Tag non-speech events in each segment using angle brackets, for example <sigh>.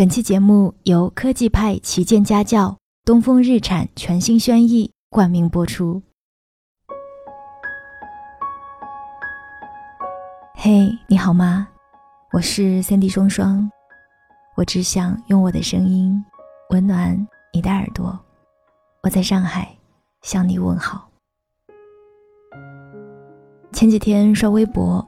本期节目由科技派旗舰家教东风日产全新轩逸冠名播出。嘿，你好吗？我是三 D 双双，我只想用我的声音温暖你的耳朵。我在上海向你问好。前几天刷微博，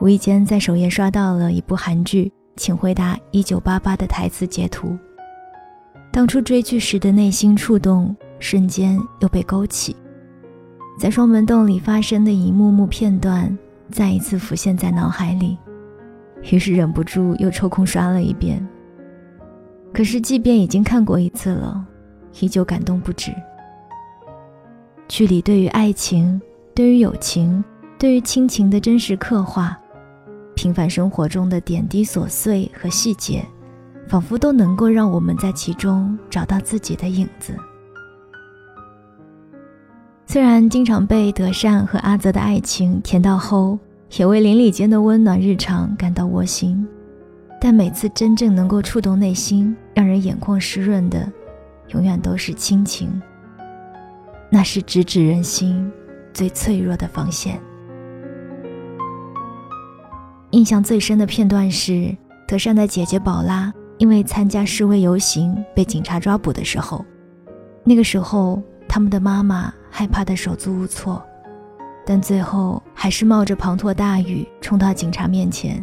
无意间在首页刷到了一部韩剧《请回答一九八八》的台词截图。当初追剧时的内心触动，瞬间又被勾起，在双门洞里发生的一幕幕片段，再一次浮现在脑海里，于是忍不住又抽空刷了一遍。可是，即便已经看过一次了，依旧感动不止。剧里对于爱情，对于友情。对于亲情的真实刻画，平凡生活中的点滴琐碎和细节，仿佛都能够让我们在其中找到自己的影子。虽然经常被德善和阿泽的爱情甜到齁，也为邻里间的温暖日常感到窝心，但每次真正能够触动内心、让人眼眶湿润的，永远都是亲情。那是直指人心最脆弱的防线。印象最深的片段是德善的姐姐宝拉因为参加示威游行被警察抓捕的时候，那个时候他们的妈妈害怕的手足无措，但最后还是冒着滂沱大雨冲到警察面前，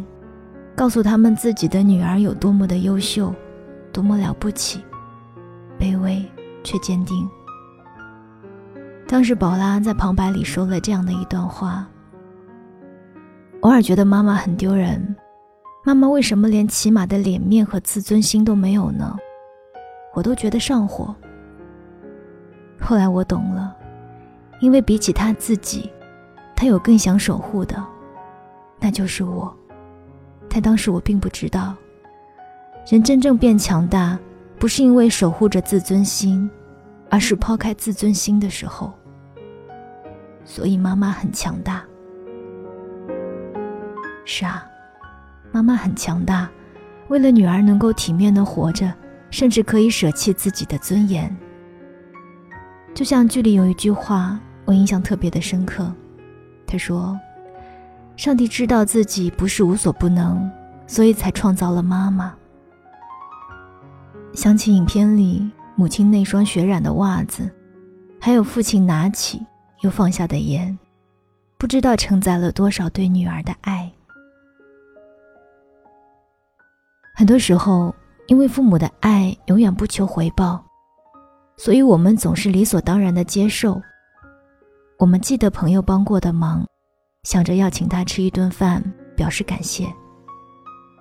告诉他们自己的女儿有多么的优秀，多么了不起，卑微却坚定。当时宝拉在旁白里说了这样的一段话。偶尔觉得妈妈很丢人，妈妈为什么连起码的脸面和自尊心都没有呢？我都觉得上火。后来我懂了，因为比起他自己，他有更想守护的，那就是我。但当时我并不知道，人真正变强大，不是因为守护着自尊心，而是抛开自尊心的时候。所以妈妈很强大。是啊，妈妈很强大，为了女儿能够体面的活着，甚至可以舍弃自己的尊严。就像剧里有一句话，我印象特别的深刻。他说：“上帝知道自己不是无所不能，所以才创造了妈妈。”想起影片里母亲那双血染的袜子，还有父亲拿起又放下的烟，不知道承载了多少对女儿的爱。很多时候，因为父母的爱永远不求回报，所以我们总是理所当然的接受。我们记得朋友帮过的忙，想着要请他吃一顿饭表示感谢；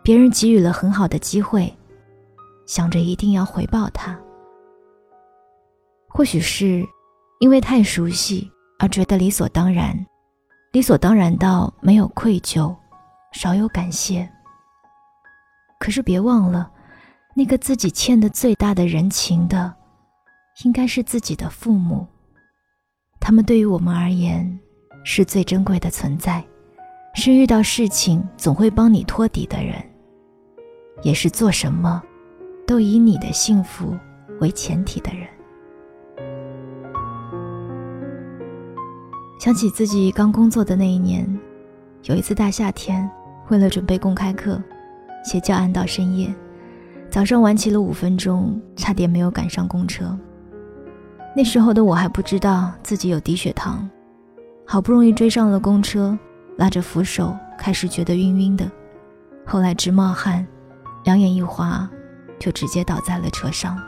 别人给予了很好的机会，想着一定要回报他。或许是因为太熟悉而觉得理所当然，理所当然到没有愧疚，少有感谢。可是别忘了，那个自己欠的最大的人情的，应该是自己的父母。他们对于我们而言，是最珍贵的存在，是遇到事情总会帮你托底的人，也是做什么，都以你的幸福为前提的人。想起自己刚工作的那一年，有一次大夏天，为了准备公开课。写教案到深夜，早上晚起了五分钟，差点没有赶上公车。那时候的我还不知道自己有低血糖，好不容易追上了公车，拉着扶手，开始觉得晕晕的，后来直冒汗，两眼一花，就直接倒在了车上。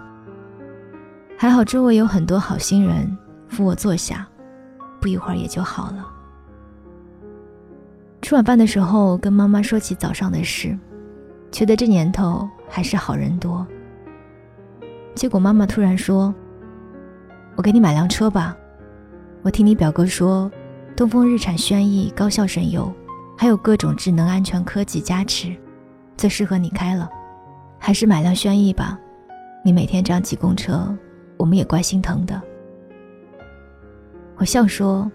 还好周围有很多好心人扶我坐下，不一会儿也就好了。吃晚饭的时候，跟妈妈说起早上的事。觉得这年头还是好人多。结果妈妈突然说：“我给你买辆车吧，我听你表哥说，东风日产轩逸高效省油，还有各种智能安全科技加持，最适合你开了。还是买辆轩逸吧，你每天这样挤公车，我们也怪心疼的。”我笑说：“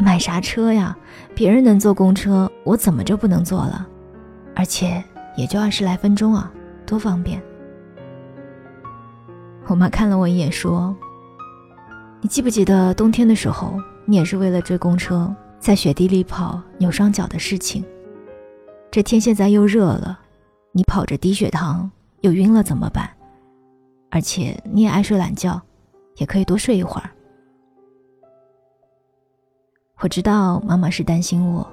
买啥车呀？别人能坐公车，我怎么就不能坐了？而且……”也就二十来分钟啊，多方便。我妈看了我一眼，说：“你记不记得冬天的时候，你也是为了追公车，在雪地里跑，扭伤脚的事情？这天现在又热了，你跑着低血糖又晕了怎么办？而且你也爱睡懒觉，也可以多睡一会儿。”我知道妈妈是担心我，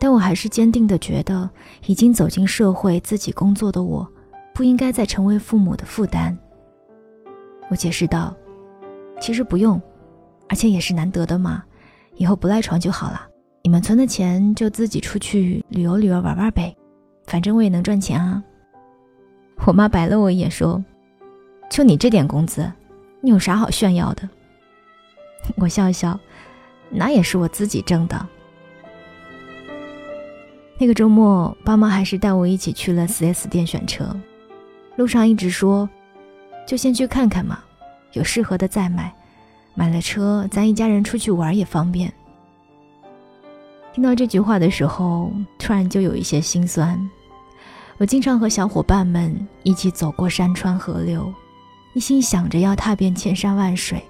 但我还是坚定的觉得，已经走进社会、自己工作的我，不应该再成为父母的负担。我解释道：“其实不用，而且也是难得的嘛，以后不赖床就好了。你们存的钱就自己出去旅游旅游玩玩呗，反正我也能赚钱啊。”我妈白了我一眼说：“就你这点工资，你有啥好炫耀的？” <laughs> 我笑笑。那也是我自己挣的。那个周末，爸妈还是带我一起去了 4S 店选车。路上一直说，就先去看看嘛，有适合的再买。买了车，咱一家人出去玩也方便。听到这句话的时候，突然就有一些心酸。我经常和小伙伴们一起走过山川河流，一心想着要踏遍千山万水，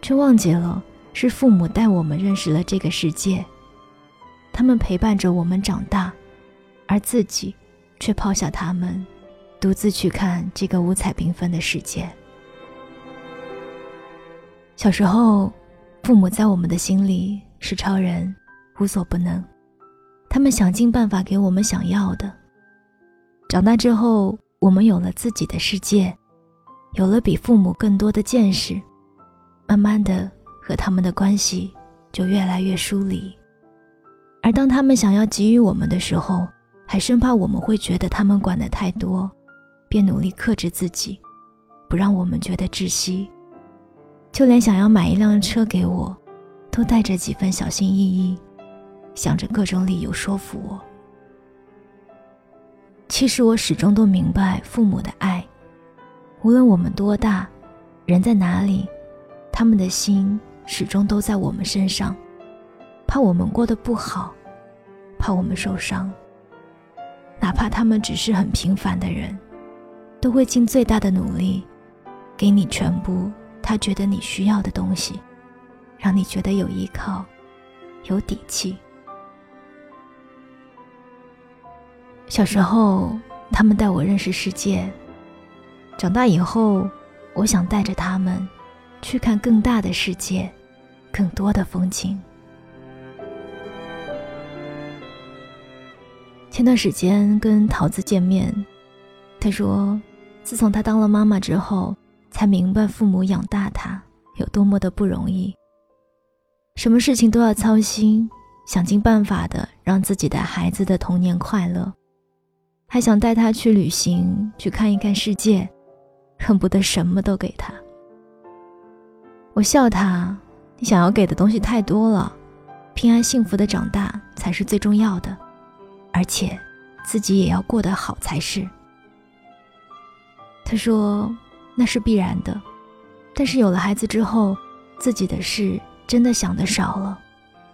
却忘记了。是父母带我们认识了这个世界，他们陪伴着我们长大，而自己却抛下他们，独自去看这个五彩缤纷的世界。小时候，父母在我们的心里是超人，无所不能，他们想尽办法给我们想要的。长大之后，我们有了自己的世界，有了比父母更多的见识，慢慢的。和他们的关系就越来越疏离，而当他们想要给予我们的时候，还生怕我们会觉得他们管得太多，便努力克制自己，不让我们觉得窒息。就连想要买一辆车给我，都带着几分小心翼翼，想着各种理由说服我。其实我始终都明白父母的爱，无论我们多大，人在哪里，他们的心。始终都在我们身上，怕我们过得不好，怕我们受伤。哪怕他们只是很平凡的人，都会尽最大的努力，给你全部他觉得你需要的东西，让你觉得有依靠，有底气。小时候，他们带我认识世界；长大以后，我想带着他们。去看更大的世界，更多的风景。前段时间跟桃子见面，她说，自从她当了妈妈之后，才明白父母养大她有多么的不容易。什么事情都要操心，想尽办法的让自己的孩子的童年快乐，还想带他去旅行，去看一看世界，恨不得什么都给他。我笑他，你想要给的东西太多了，平安幸福的长大才是最重要的，而且自己也要过得好才是。他说那是必然的，但是有了孩子之后，自己的事真的想的少了，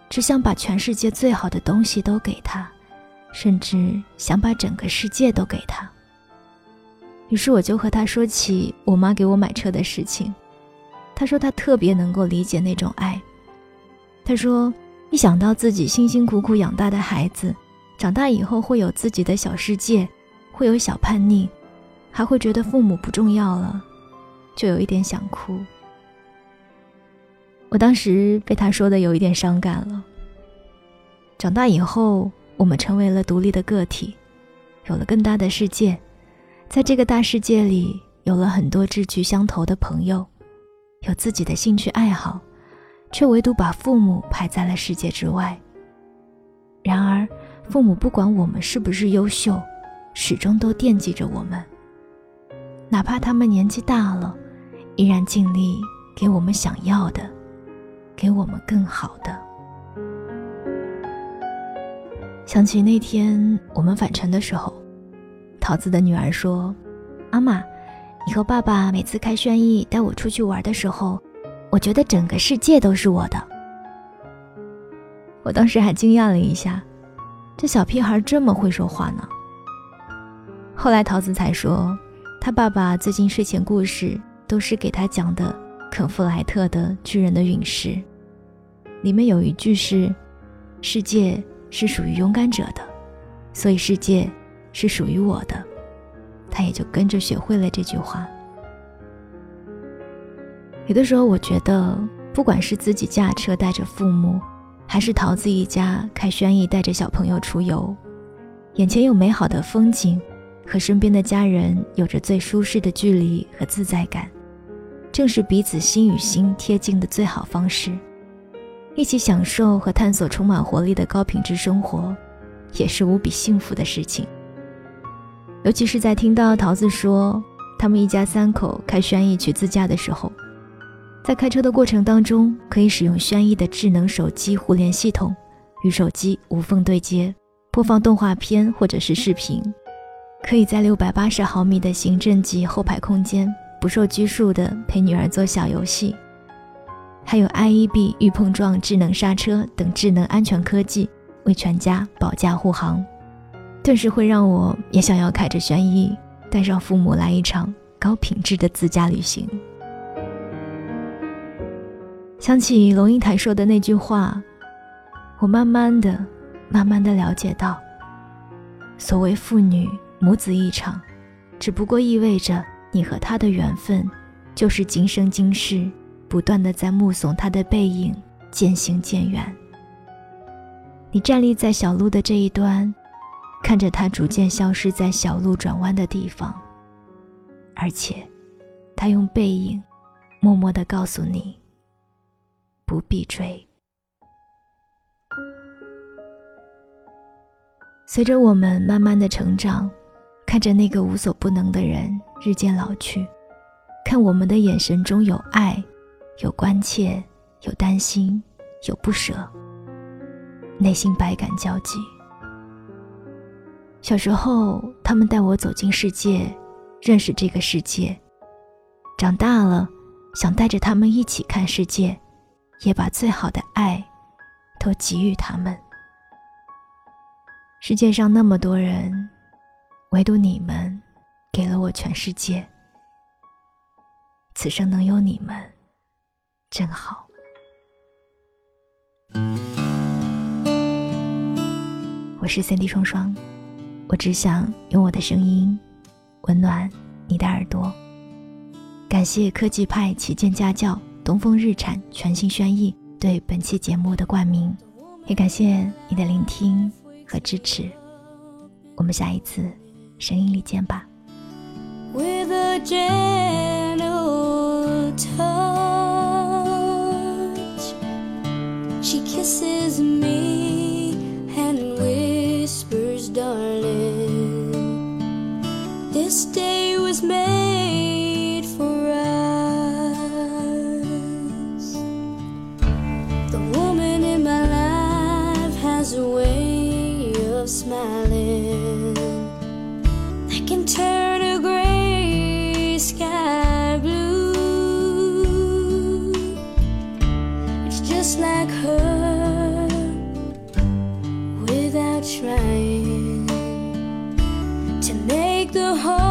只想把全世界最好的东西都给他，甚至想把整个世界都给他。于是我就和他说起我妈给我买车的事情。他说他特别能够理解那种爱。他说，一想到自己辛辛苦苦养大的孩子，长大以后会有自己的小世界，会有小叛逆，还会觉得父母不重要了，就有一点想哭。我当时被他说的有一点伤感了。长大以后，我们成为了独立的个体，有了更大的世界，在这个大世界里，有了很多志趣相投的朋友。有自己的兴趣爱好，却唯独把父母排在了世界之外。然而，父母不管我们是不是优秀，始终都惦记着我们。哪怕他们年纪大了，依然尽力给我们想要的，给我们更好的。想起那天我们返程的时候，桃子的女儿说：“妈妈。”你和爸爸每次开轩逸带我出去玩的时候，我觉得整个世界都是我的。我当时还惊讶了一下，这小屁孩这么会说话呢。后来桃子才说，他爸爸最近睡前故事都是给他讲的肯弗莱特的《巨人的陨石》，里面有一句是：“世界是属于勇敢者的，所以世界是属于我的。”他也就跟着学会了这句话。有的时候，我觉得，不管是自己驾车带着父母，还是桃子一家开轩逸带着小朋友出游，眼前有美好的风景，和身边的家人有着最舒适的距离和自在感，正是彼此心与心贴近的最好方式。一起享受和探索充满活力的高品质生活，也是无比幸福的事情。尤其是在听到桃子说他们一家三口开轩逸去自驾的时候。在开车的过程当中，可以使用轩逸的智能手机互联系统，与手机无缝对接，播放动画片或者是视频。可以在六百八十毫米的行政级后排空间，不受拘束的陪女儿做小游戏。还有 IEB 预碰撞智能刹车等智能安全科技，为全家保驾护航，顿时会让我也想要开着轩逸，带上父母来一场高品质的自驾旅行。想起龙应台说的那句话，我慢慢的、慢慢的了解到，所谓父女母子一场，只不过意味着你和他的缘分，就是今生今世不断的在目送他的背影渐行渐远。你站立在小路的这一端，看着他逐渐消失在小路转弯的地方，而且，他用背影，默默的告诉你。不必追。随着我们慢慢的成长，看着那个无所不能的人日渐老去，看我们的眼神中有爱，有关切，有担心，有不舍，内心百感交集。小时候，他们带我走进世界，认识这个世界；长大了，想带着他们一起看世界。也把最好的爱都给予他们。世界上那么多人，唯独你们给了我全世界。此生能有你们，真好。我是三 D 双双，我只想用我的声音温暖你的耳朵。感谢科技派旗舰家教。东风日产全新轩逸对本期节目的冠名，也感谢你的聆听和支持。我们下一次声音里见吧。trying to make the whole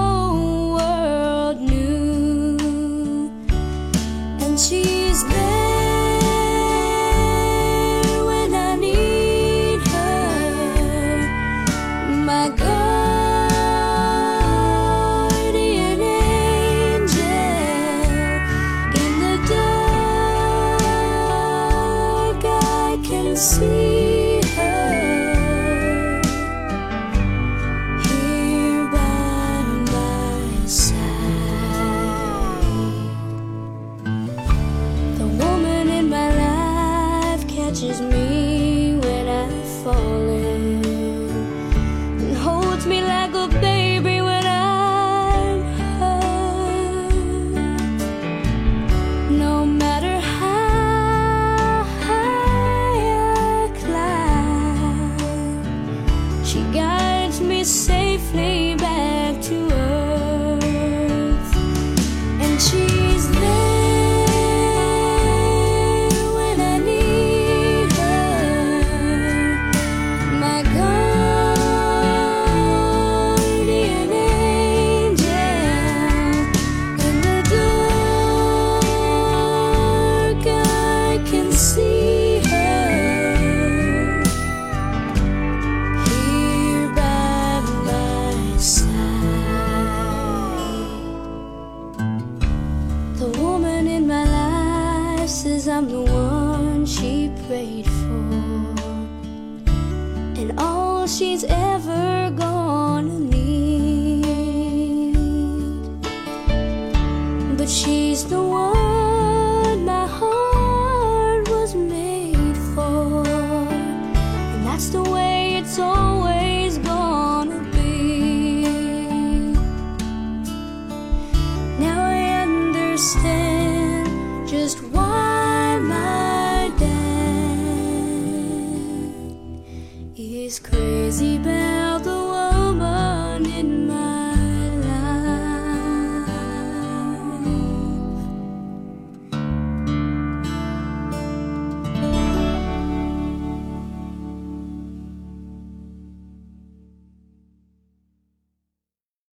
afraid